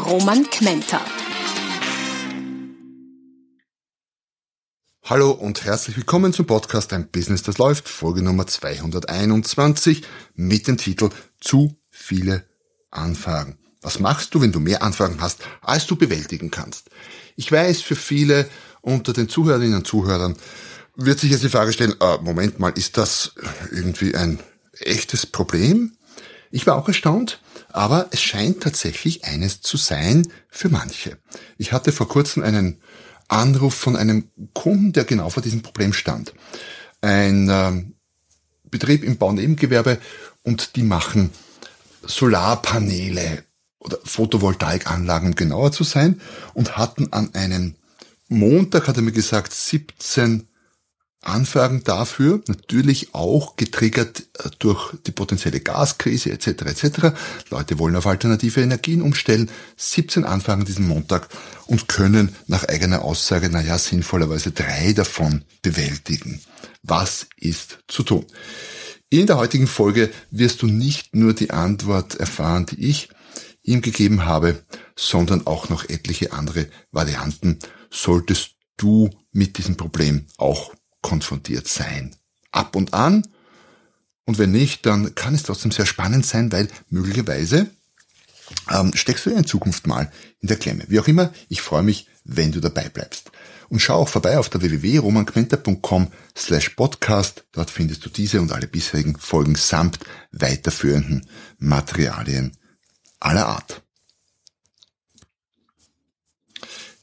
Roman Kmenter. Hallo und herzlich willkommen zum Podcast Ein Business, das läuft, Folge Nummer 221 mit dem Titel Zu viele Anfragen. Was machst du, wenn du mehr Anfragen hast, als du bewältigen kannst? Ich weiß, für viele unter den Zuhörerinnen und Zuhörern wird sich jetzt die Frage stellen, äh, Moment mal, ist das irgendwie ein echtes Problem? Ich war auch erstaunt, aber es scheint tatsächlich eines zu sein für manche. Ich hatte vor kurzem einen Anruf von einem Kunden, der genau vor diesem Problem stand. Ein äh, Betrieb im Baunebengewerbe und die machen Solarpaneele oder Photovoltaikanlagen, um genauer zu sein, und hatten an einem Montag, hat er mir gesagt, 17 Anfragen dafür, natürlich auch getriggert äh, durch die potenzielle Gaskrise etc. etc. Leute wollen auf alternative Energien umstellen. 17 Anfragen diesen Montag und können nach eigener Aussage, naja, sinnvollerweise drei davon bewältigen. Was ist zu tun? In der heutigen Folge wirst du nicht nur die Antwort erfahren, die ich ihm gegeben habe, sondern auch noch etliche andere Varianten, solltest du mit diesem Problem auch konfrontiert sein. Ab und an. Und wenn nicht, dann kann es trotzdem sehr spannend sein, weil möglicherweise ähm, steckst du in Zukunft mal in der Klemme. Wie auch immer, ich freue mich, wenn du dabei bleibst. Und schau auch vorbei auf der www.romanquenter.com slash podcast. Dort findest du diese und alle bisherigen Folgen samt weiterführenden Materialien aller Art.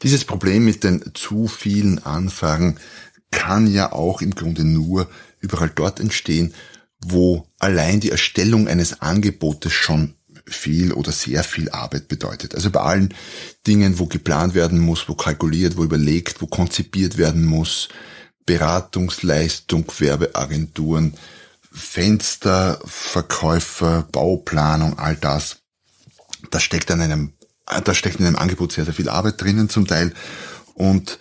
Dieses Problem mit den zu vielen Anfragen kann ja auch im Grunde nur überall dort entstehen, wo allein die Erstellung eines Angebotes schon viel oder sehr viel Arbeit bedeutet. Also bei allen Dingen, wo geplant werden muss, wo kalkuliert, wo überlegt, wo konzipiert werden muss, Beratungsleistung, Werbeagenturen, Fenster, Verkäufer, Bauplanung, all das, da steckt an einem, da steckt in einem Angebot sehr, sehr viel Arbeit drinnen zum Teil und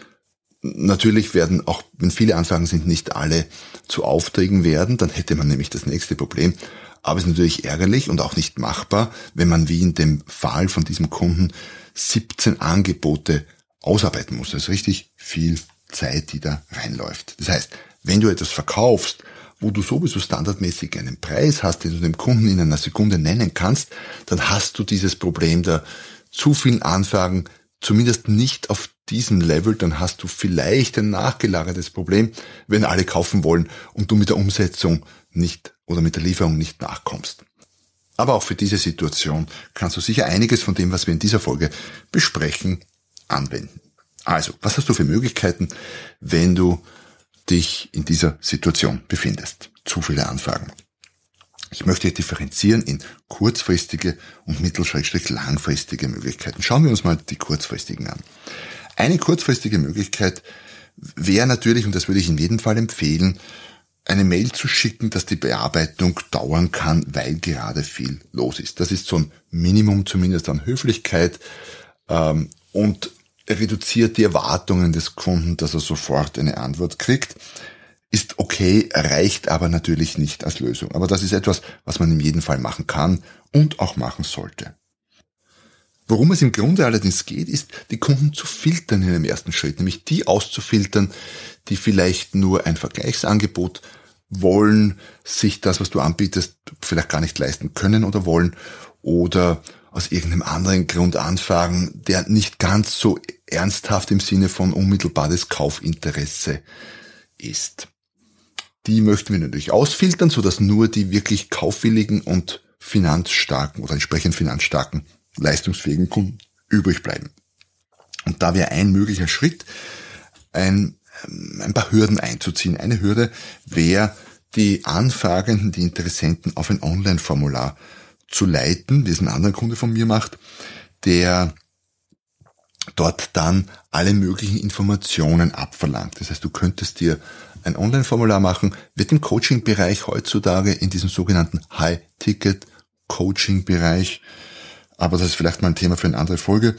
Natürlich werden auch, wenn viele Anfragen sind, nicht alle zu Aufträgen werden, dann hätte man nämlich das nächste Problem. Aber es ist natürlich ärgerlich und auch nicht machbar, wenn man wie in dem Fall von diesem Kunden 17 Angebote ausarbeiten muss. Das ist richtig viel Zeit, die da reinläuft. Das heißt, wenn du etwas verkaufst, wo du sowieso standardmäßig einen Preis hast, den du dem Kunden in einer Sekunde nennen kannst, dann hast du dieses Problem der zu vielen Anfragen zumindest nicht auf diesem Level, dann hast du vielleicht ein nachgelagertes Problem, wenn alle kaufen wollen und du mit der Umsetzung nicht oder mit der Lieferung nicht nachkommst. Aber auch für diese Situation kannst du sicher einiges von dem, was wir in dieser Folge besprechen, anwenden. Also, was hast du für Möglichkeiten, wenn du dich in dieser Situation befindest? Zu viele Anfragen. Ich möchte differenzieren in kurzfristige und mittel-langfristige Möglichkeiten. Schauen wir uns mal die kurzfristigen an. Eine kurzfristige Möglichkeit wäre natürlich, und das würde ich in jedem Fall empfehlen, eine Mail zu schicken, dass die Bearbeitung dauern kann, weil gerade viel los ist. Das ist so ein Minimum zumindest an Höflichkeit ähm, und reduziert die Erwartungen des Kunden, dass er sofort eine Antwort kriegt. Ist okay, reicht aber natürlich nicht als Lösung. Aber das ist etwas, was man in jedem Fall machen kann und auch machen sollte. Worum es im Grunde allerdings geht, ist, die Kunden zu filtern in einem ersten Schritt, nämlich die auszufiltern, die vielleicht nur ein Vergleichsangebot wollen, sich das, was du anbietest, vielleicht gar nicht leisten können oder wollen oder aus irgendeinem anderen Grund anfragen, der nicht ganz so ernsthaft im Sinne von unmittelbares Kaufinteresse ist. Die möchten wir natürlich ausfiltern, sodass nur die wirklich kaufwilligen und finanzstarken oder entsprechend finanzstarken leistungsfähigen Kunden übrig bleiben. Und da wäre ein möglicher Schritt, ein, ähm, ein paar Hürden einzuziehen. Eine Hürde wäre, die Anfragenden, die Interessenten auf ein Online-Formular zu leiten, wie es ein anderer Kunde von mir macht, der dort dann alle möglichen Informationen abverlangt. Das heißt, du könntest dir ein Online-Formular machen, wird im Coaching-Bereich heutzutage in diesem sogenannten High-Ticket-Coaching-Bereich, aber das ist vielleicht mal ein Thema für eine andere Folge,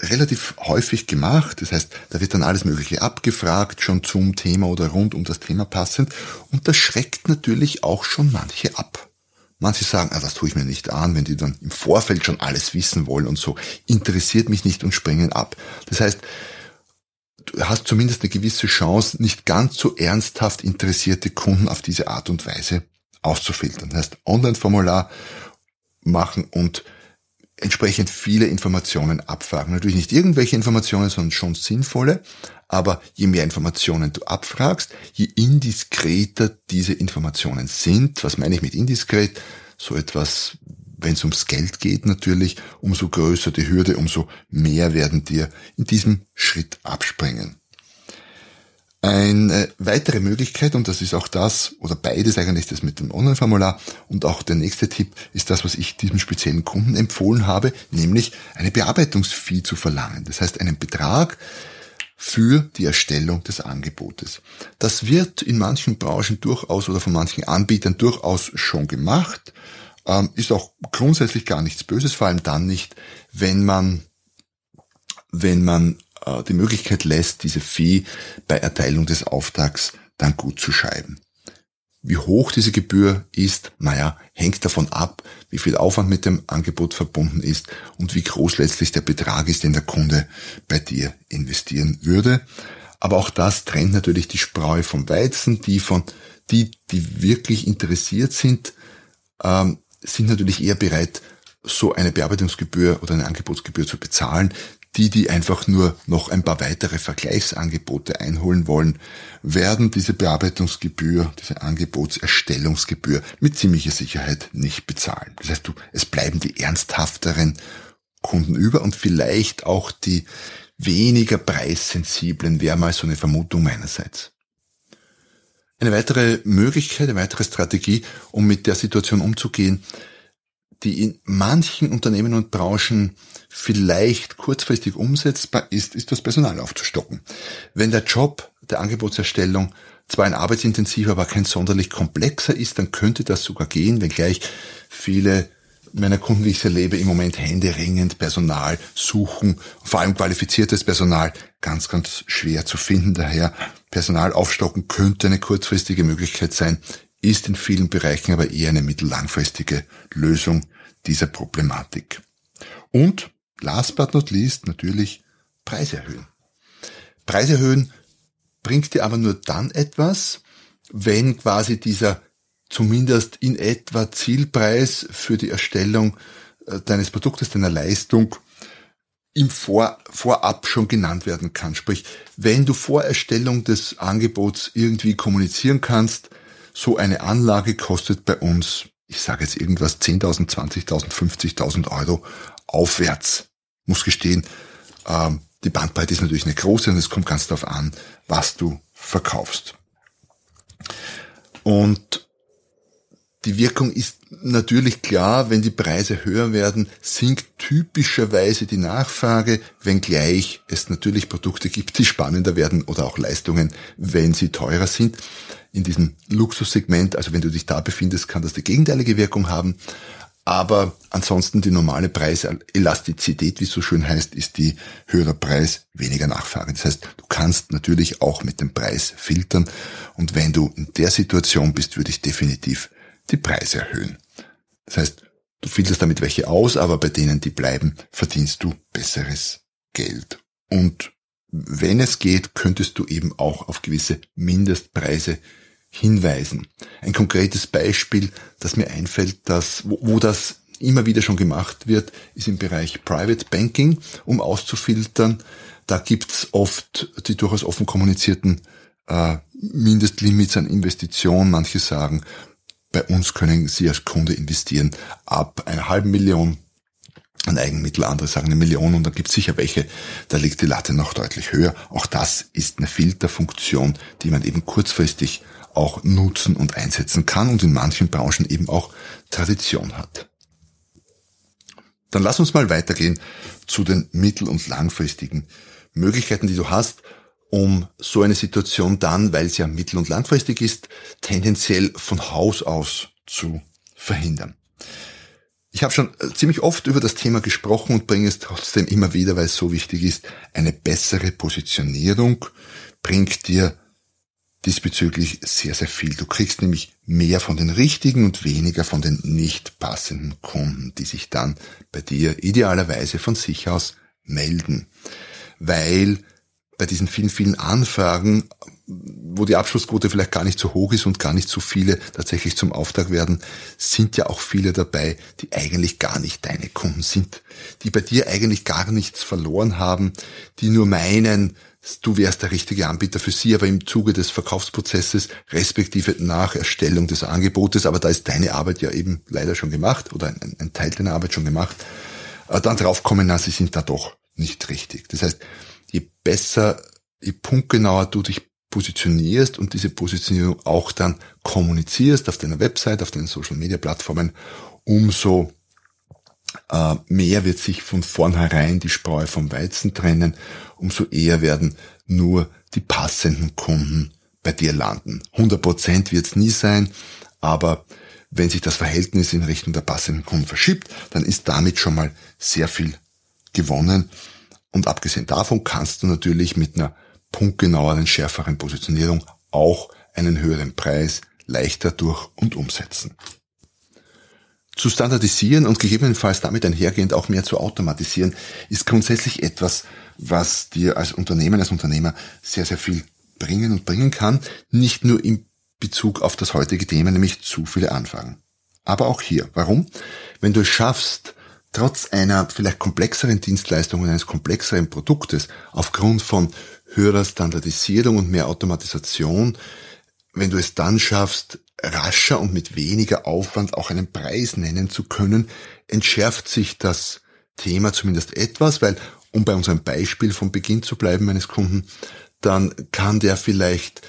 relativ häufig gemacht. Das heißt, da wird dann alles Mögliche abgefragt, schon zum Thema oder rund um das Thema passend. Und das schreckt natürlich auch schon manche ab. Manche sagen, ah, das tue ich mir nicht an, wenn die dann im Vorfeld schon alles wissen wollen und so, interessiert mich nicht und springen ab. Das heißt, du hast zumindest eine gewisse Chance, nicht ganz so ernsthaft interessierte Kunden auf diese Art und Weise auszufiltern. Das heißt, Online-Formular machen und entsprechend viele Informationen abfragen. Natürlich nicht irgendwelche Informationen, sondern schon sinnvolle. Aber je mehr Informationen du abfragst, je indiskreter diese Informationen sind, was meine ich mit indiskret? So etwas, wenn es ums Geld geht natürlich, umso größer die Hürde, umso mehr werden dir in diesem Schritt abspringen. Eine weitere Möglichkeit, und das ist auch das, oder beides eigentlich das mit dem Online-Formular, und auch der nächste Tipp ist das, was ich diesem speziellen Kunden empfohlen habe, nämlich eine Bearbeitungsfee zu verlangen. Das heißt, einen Betrag für die Erstellung des Angebotes. Das wird in manchen Branchen durchaus oder von manchen Anbietern durchaus schon gemacht, ähm, ist auch grundsätzlich gar nichts Böses, vor allem dann nicht, wenn man wenn man äh, die Möglichkeit lässt, diese Fee bei Erteilung des Auftrags dann gut zu schreiben. Wie hoch diese Gebühr ist, naja, hängt davon ab, wie viel Aufwand mit dem Angebot verbunden ist und wie groß letztlich der Betrag ist, den der Kunde bei dir investieren würde. Aber auch das trennt natürlich die Spreu vom Weizen. Die von, die, die wirklich interessiert sind, ähm, sind natürlich eher bereit, so eine Bearbeitungsgebühr oder eine Angebotsgebühr zu bezahlen, die, die einfach nur noch ein paar weitere Vergleichsangebote einholen wollen, werden diese Bearbeitungsgebühr, diese Angebotserstellungsgebühr mit ziemlicher Sicherheit nicht bezahlen. Das heißt, du, es bleiben die ernsthafteren Kunden über und vielleicht auch die weniger preissensiblen, wäre mal so eine Vermutung meinerseits. Eine weitere Möglichkeit, eine weitere Strategie, um mit der Situation umzugehen, die in manchen Unternehmen und Branchen vielleicht kurzfristig umsetzbar ist, ist das Personal aufzustocken. Wenn der Job der Angebotserstellung zwar ein arbeitsintensiver, aber kein sonderlich komplexer ist, dann könnte das sogar gehen, wenngleich viele meiner Kunden, die ich erlebe, im Moment händeringend Personal suchen, vor allem qualifiziertes Personal, ganz, ganz schwer zu finden. Daher Personal aufstocken könnte eine kurzfristige Möglichkeit sein, ist in vielen Bereichen aber eher eine mittellangfristige Lösung dieser Problematik. Und last but not least natürlich Preise erhöhen. Preise erhöhen bringt dir aber nur dann etwas, wenn quasi dieser zumindest in etwa Zielpreis für die Erstellung äh, deines Produktes, deiner Leistung im Vor, Vorab schon genannt werden kann. Sprich, wenn du vor Erstellung des Angebots irgendwie kommunizieren kannst, so eine Anlage kostet bei uns, ich sage jetzt irgendwas, 10.000, 20.000, 50.000 Euro aufwärts. Muss gestehen, ähm, die Bandbreite ist natürlich eine große und es kommt ganz darauf an, was du verkaufst. Und die Wirkung ist natürlich klar, wenn die Preise höher werden, sinkt typischerweise die Nachfrage, wenngleich es natürlich Produkte gibt, die spannender werden oder auch Leistungen, wenn sie teurer sind. In diesem Luxussegment, also wenn du dich da befindest, kann das die gegenteilige Wirkung haben. Aber ansonsten die normale Preiselastizität, wie es so schön heißt, ist die höhere Preis, weniger Nachfrage. Das heißt, du kannst natürlich auch mit dem Preis filtern. Und wenn du in der Situation bist, würde ich definitiv die Preise erhöhen. Das heißt, du filterst damit welche aus, aber bei denen, die bleiben, verdienst du besseres Geld. Und wenn es geht, könntest du eben auch auf gewisse Mindestpreise hinweisen. Ein konkretes Beispiel, das mir einfällt, dass, wo, wo das immer wieder schon gemacht wird, ist im Bereich Private Banking, um auszufiltern. Da gibt's oft die durchaus offen kommunizierten äh, Mindestlimits an Investitionen. Manche sagen, bei uns können Sie als Kunde investieren ab einer halben Million an Eigenmittel, andere sagen eine Million und da gibt es sicher welche, da liegt die Latte noch deutlich höher. Auch das ist eine Filterfunktion, die man eben kurzfristig auch nutzen und einsetzen kann und in manchen Branchen eben auch Tradition hat. Dann lass uns mal weitergehen zu den mittel- und langfristigen Möglichkeiten, die du hast, um so eine Situation dann, weil es ja mittel- und langfristig ist, tendenziell von Haus aus zu verhindern. Ich habe schon äh, ziemlich oft über das Thema gesprochen und bringe es trotzdem immer wieder, weil es so wichtig ist. Eine bessere Positionierung bringt dir diesbezüglich sehr, sehr viel. Du kriegst nämlich mehr von den richtigen und weniger von den nicht passenden Kunden, die sich dann bei dir idealerweise von sich aus melden. Weil bei diesen vielen, vielen Anfragen, wo die Abschlussquote vielleicht gar nicht so hoch ist und gar nicht so viele tatsächlich zum Auftrag werden, sind ja auch viele dabei, die eigentlich gar nicht deine Kunden sind, die bei dir eigentlich gar nichts verloren haben, die nur meinen, du wärst der richtige Anbieter für sie, aber im Zuge des Verkaufsprozesses, respektive nach Erstellung des Angebotes, aber da ist deine Arbeit ja eben leider schon gemacht oder ein, ein Teil deiner Arbeit schon gemacht, äh, dann draufkommen, na, sie sind da doch nicht richtig. Das heißt, je besser, je punktgenauer du dich positionierst und diese Positionierung auch dann kommunizierst auf deiner Website, auf deinen Social Media Plattformen, umso äh, mehr wird sich von vornherein die Spreu vom Weizen trennen, umso eher werden nur die passenden Kunden bei dir landen. 100% wird es nie sein, aber wenn sich das Verhältnis in Richtung der passenden Kunden verschiebt, dann ist damit schon mal sehr viel gewonnen und abgesehen davon kannst du natürlich mit einer punktgenaueren, schärferen Positionierung auch einen höheren Preis leichter durch und umsetzen. Zu standardisieren und gegebenenfalls damit einhergehend auch mehr zu automatisieren, ist grundsätzlich etwas, was dir als Unternehmen, als Unternehmer sehr, sehr viel bringen und bringen kann. Nicht nur in Bezug auf das heutige Thema, nämlich zu viele Anfragen. Aber auch hier. Warum? Wenn du es schaffst, trotz einer vielleicht komplexeren Dienstleistung und eines komplexeren Produktes aufgrund von höherer Standardisierung und mehr Automatisation, wenn du es dann schaffst, rascher und mit weniger Aufwand auch einen Preis nennen zu können, entschärft sich das Thema zumindest etwas, weil, um bei unserem Beispiel vom Beginn zu bleiben meines Kunden, dann kann der vielleicht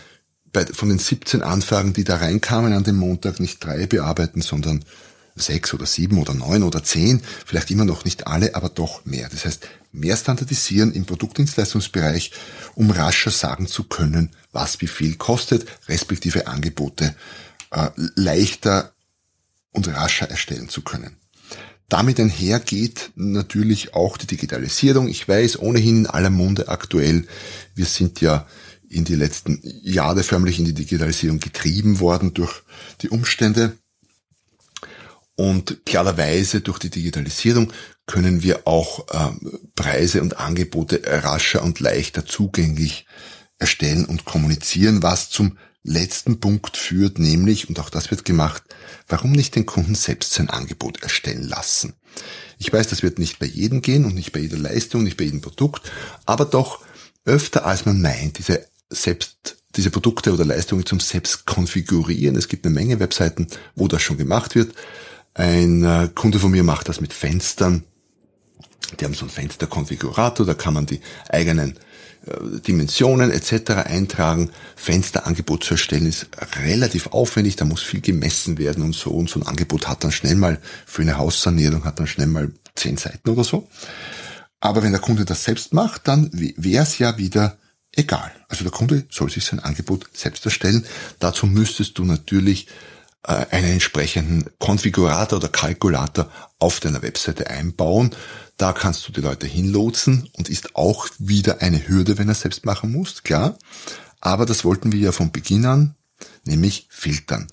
bei, von den 17 Anfragen, die da reinkamen an dem Montag, nicht drei bearbeiten, sondern sechs oder sieben oder neun oder zehn, vielleicht immer noch nicht alle, aber doch mehr. Das heißt, mehr standardisieren im Produktdienstleistungsbereich, um rascher sagen zu können, was wie viel kostet, respektive Angebote äh, leichter und rascher erstellen zu können. Damit einhergeht natürlich auch die Digitalisierung. Ich weiß, ohnehin in aller Munde aktuell, wir sind ja in die letzten Jahre förmlich in die Digitalisierung getrieben worden durch die Umstände. Und klarerweise durch die Digitalisierung können wir auch äh, Preise und Angebote rascher und leichter zugänglich erstellen und kommunizieren, was zum letzten Punkt führt, nämlich, und auch das wird gemacht, warum nicht den Kunden selbst sein Angebot erstellen lassen. Ich weiß, das wird nicht bei jedem gehen und nicht bei jeder Leistung, nicht bei jedem Produkt, aber doch öfter als man meint, diese selbst diese Produkte oder Leistungen zum Selbst konfigurieren. Es gibt eine Menge Webseiten, wo das schon gemacht wird. Ein äh, Kunde von mir macht das mit Fenstern. Die haben so einen Fensterkonfigurator, da kann man die eigenen äh, Dimensionen etc. eintragen. Fensterangebot zu erstellen ist relativ aufwendig, da muss viel gemessen werden und so. Und so ein Angebot hat dann schnell mal für eine Haussanierung hat dann schnell mal zehn Seiten oder so. Aber wenn der Kunde das selbst macht, dann wäre es ja wieder egal. Also der Kunde soll sich sein Angebot selbst erstellen. Dazu müsstest du natürlich einen entsprechenden Konfigurator oder Kalkulator auf deiner Webseite einbauen. Da kannst du die Leute hinlotsen und ist auch wieder eine Hürde, wenn er selbst machen muss, klar. Aber das wollten wir ja von Beginn an, nämlich filtern.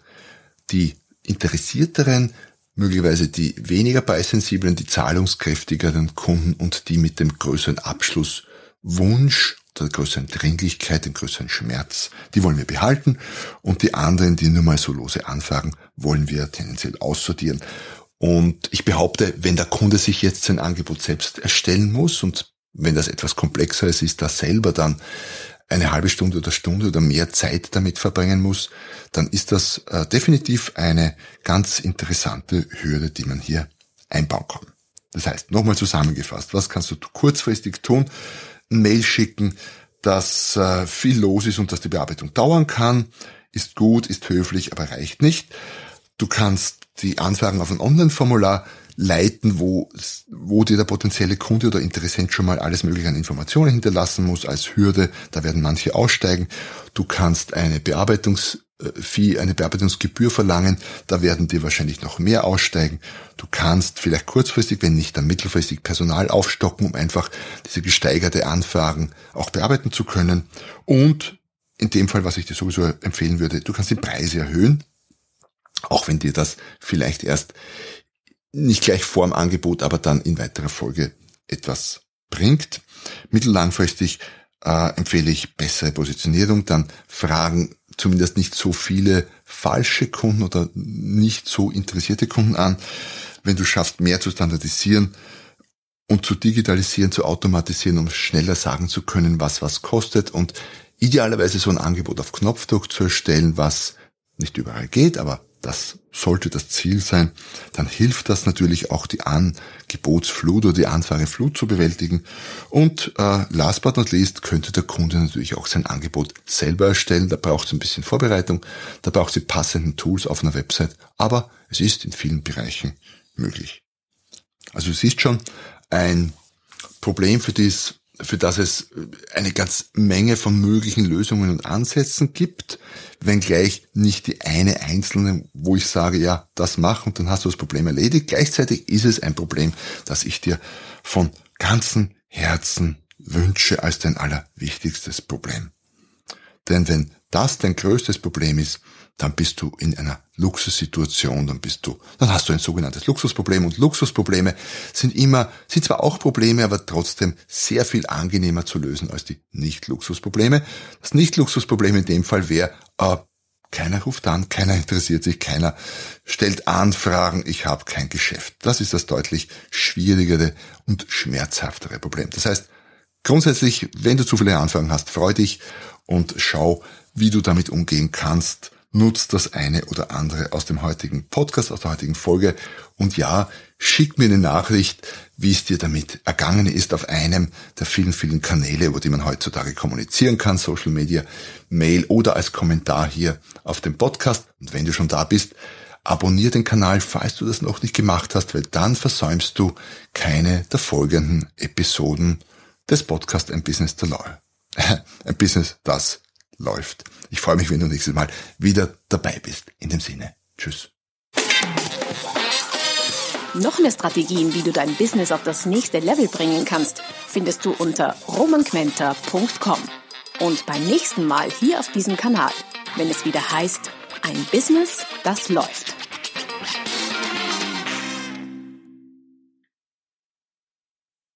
Die interessierteren, möglicherweise die weniger preissensiblen, die zahlungskräftigeren Kunden und die mit dem größeren Abschlusswunsch der größeren Dringlichkeit, den größeren Schmerz, die wollen wir behalten und die anderen, die nur mal so lose anfragen, wollen wir tendenziell aussortieren. Und ich behaupte, wenn der Kunde sich jetzt sein Angebot selbst erstellen muss und wenn das etwas komplexer ist, ist, dass selber dann eine halbe Stunde oder Stunde oder mehr Zeit damit verbringen muss, dann ist das äh, definitiv eine ganz interessante Hürde, die man hier einbauen kann. Das heißt, nochmal zusammengefasst, was kannst du kurzfristig tun? Mail schicken, dass äh, viel los ist und dass die Bearbeitung dauern kann, ist gut, ist höflich, aber reicht nicht. Du kannst die Anfragen auf ein Online-Formular leiten, wo, wo dir der potenzielle Kunde oder Interessent schon mal alles mögliche an Informationen hinterlassen muss als Hürde. Da werden manche aussteigen. Du kannst eine Bearbeitungsfee, eine Bearbeitungsgebühr verlangen. Da werden dir wahrscheinlich noch mehr aussteigen. Du kannst vielleicht kurzfristig, wenn nicht dann mittelfristig Personal aufstocken, um einfach diese gesteigerte Anfragen auch bearbeiten zu können. Und in dem Fall, was ich dir sowieso empfehlen würde, du kannst die Preise erhöhen. Auch wenn dir das vielleicht erst nicht gleich vorm Angebot, aber dann in weiterer Folge etwas bringt. Mittellangfristig äh, empfehle ich bessere Positionierung, dann fragen zumindest nicht so viele falsche Kunden oder nicht so interessierte Kunden an. Wenn du schaffst, mehr zu standardisieren und zu digitalisieren, zu automatisieren, um schneller sagen zu können, was was kostet und idealerweise so ein Angebot auf Knopfdruck zu erstellen, was nicht überall geht, aber das sollte das Ziel sein, dann hilft das natürlich auch die Angebotsflut oder die Anfrageflut zu bewältigen. Und äh, last but not least könnte der Kunde natürlich auch sein Angebot selber erstellen. Da braucht es ein bisschen Vorbereitung, da braucht es die passenden Tools auf einer Website, aber es ist in vielen Bereichen möglich. Also du siehst schon, ein Problem, für das für das es eine ganz Menge von möglichen Lösungen und Ansätzen gibt, wenngleich nicht die eine einzelne, wo ich sage, ja, das mach und dann hast du das Problem erledigt. Gleichzeitig ist es ein Problem, das ich dir von ganzem Herzen wünsche als dein allerwichtigstes Problem. Denn wenn das dein größtes Problem ist, dann bist du in einer Luxussituation, dann bist du, dann hast du ein sogenanntes Luxusproblem und Luxusprobleme sind immer, sind zwar auch Probleme, aber trotzdem sehr viel angenehmer zu lösen als die Nicht-Luxusprobleme. Das Nicht-Luxusproblem in dem Fall wäre, äh, keiner ruft an, keiner interessiert sich, keiner stellt Anfragen, ich habe kein Geschäft. Das ist das deutlich schwierigere und schmerzhaftere Problem. Das heißt, grundsätzlich, wenn du zu viele Anfragen hast, freu dich und schau, wie du damit umgehen kannst nutzt das eine oder andere aus dem heutigen Podcast, aus der heutigen Folge. Und ja, schick mir eine Nachricht, wie es dir damit ergangen ist auf einem der vielen, vielen Kanäle, über die man heutzutage kommunizieren kann, Social Media, Mail oder als Kommentar hier auf dem Podcast. Und wenn du schon da bist, abonniere den Kanal, falls du das noch nicht gemacht hast, weil dann versäumst du keine der folgenden Episoden des Podcasts Ein Business to Law. Ein Business, das läuft. Ich freue mich, wenn du nächstes Mal wieder dabei bist. In dem Sinne, tschüss. Noch mehr Strategien, wie du dein Business auf das nächste Level bringen kannst, findest du unter romanquenter.com. Und beim nächsten Mal hier auf diesem Kanal, wenn es wieder heißt, ein Business, das läuft.